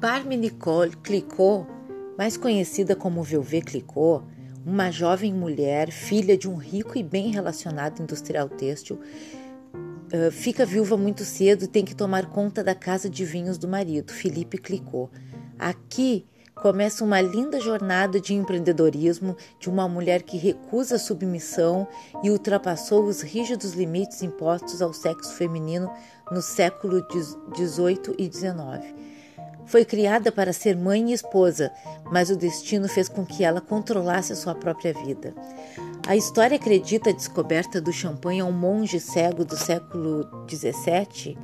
Barbie Nicole Clicquot, mais conhecida como Velvet Clicquot, uma jovem mulher, filha de um rico e bem relacionado industrial têxtil, uh, fica viúva muito cedo e tem que tomar conta da casa de vinhos do marido, Felipe Clicquot. Aqui começa uma linda jornada de empreendedorismo de uma mulher que recusa a submissão e ultrapassou os rígidos limites impostos ao sexo feminino no século XVIII e XIX. Foi criada para ser mãe e esposa, mas o destino fez com que ela controlasse a sua própria vida. A história acredita a descoberta do champanhe a um monge cego do século XVII,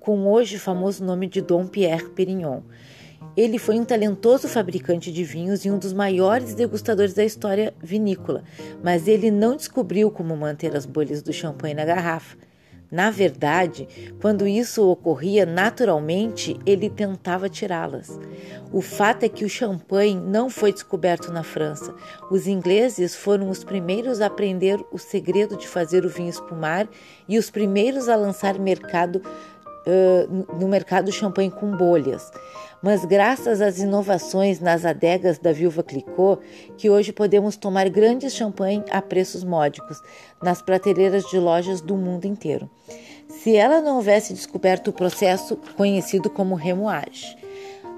com hoje o famoso nome de Dom Pierre Perignon. Ele foi um talentoso fabricante de vinhos e um dos maiores degustadores da história vinícola, mas ele não descobriu como manter as bolhas do champanhe na garrafa. Na verdade, quando isso ocorria naturalmente, ele tentava tirá-las. O fato é que o champanhe não foi descoberto na França. Os ingleses foram os primeiros a aprender o segredo de fazer o vinho espumar e os primeiros a lançar mercado no mercado champanhe com bolhas. Mas graças às inovações nas adegas da Viúva Clicquot, que hoje podemos tomar grandes champanhe a preços módicos nas prateleiras de lojas do mundo inteiro. Se ela não houvesse descoberto o processo conhecido como remoage.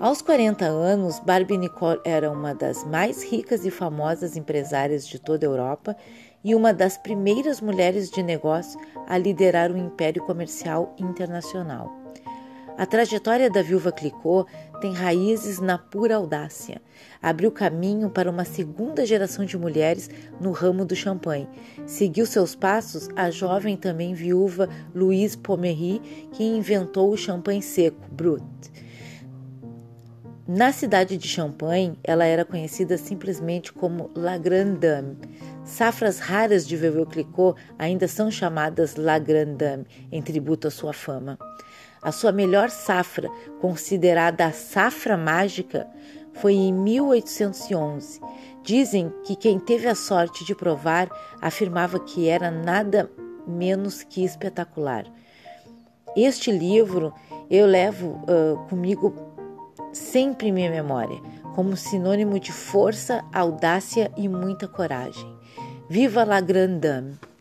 Aos 40 anos, Barbie Nicole era uma das mais ricas e famosas empresárias de toda a Europa e uma das primeiras mulheres de negócio a liderar um império comercial internacional. A trajetória da viúva Clicquot tem raízes na pura audácia. Abriu caminho para uma segunda geração de mulheres no ramo do champanhe. Seguiu seus passos a jovem também viúva Louise Pommery, que inventou o champanhe seco, Brut. Na cidade de Champagne, ela era conhecida simplesmente como La Grande Dame. Safras raras de Veuve Clicquot ainda são chamadas La Grande Dame, em tributo à sua fama. A sua melhor safra, considerada a safra mágica, foi em 1811. Dizem que quem teve a sorte de provar afirmava que era nada menos que espetacular. Este livro eu levo uh, comigo sempre em minha memória, como sinônimo de força, audácia e muita coragem. Viva la Grande Dame!